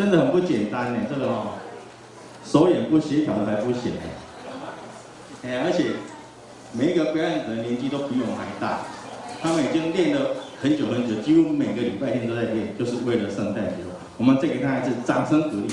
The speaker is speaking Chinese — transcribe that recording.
真的很不简单呢，这个哦，手眼不协调的还不行，哎，而且每一个表演者年纪都比我们还大，他们已经练了很久很久，几乎每个礼拜天都在练，就是为了圣诞节。我们再给大家一次掌声鼓励。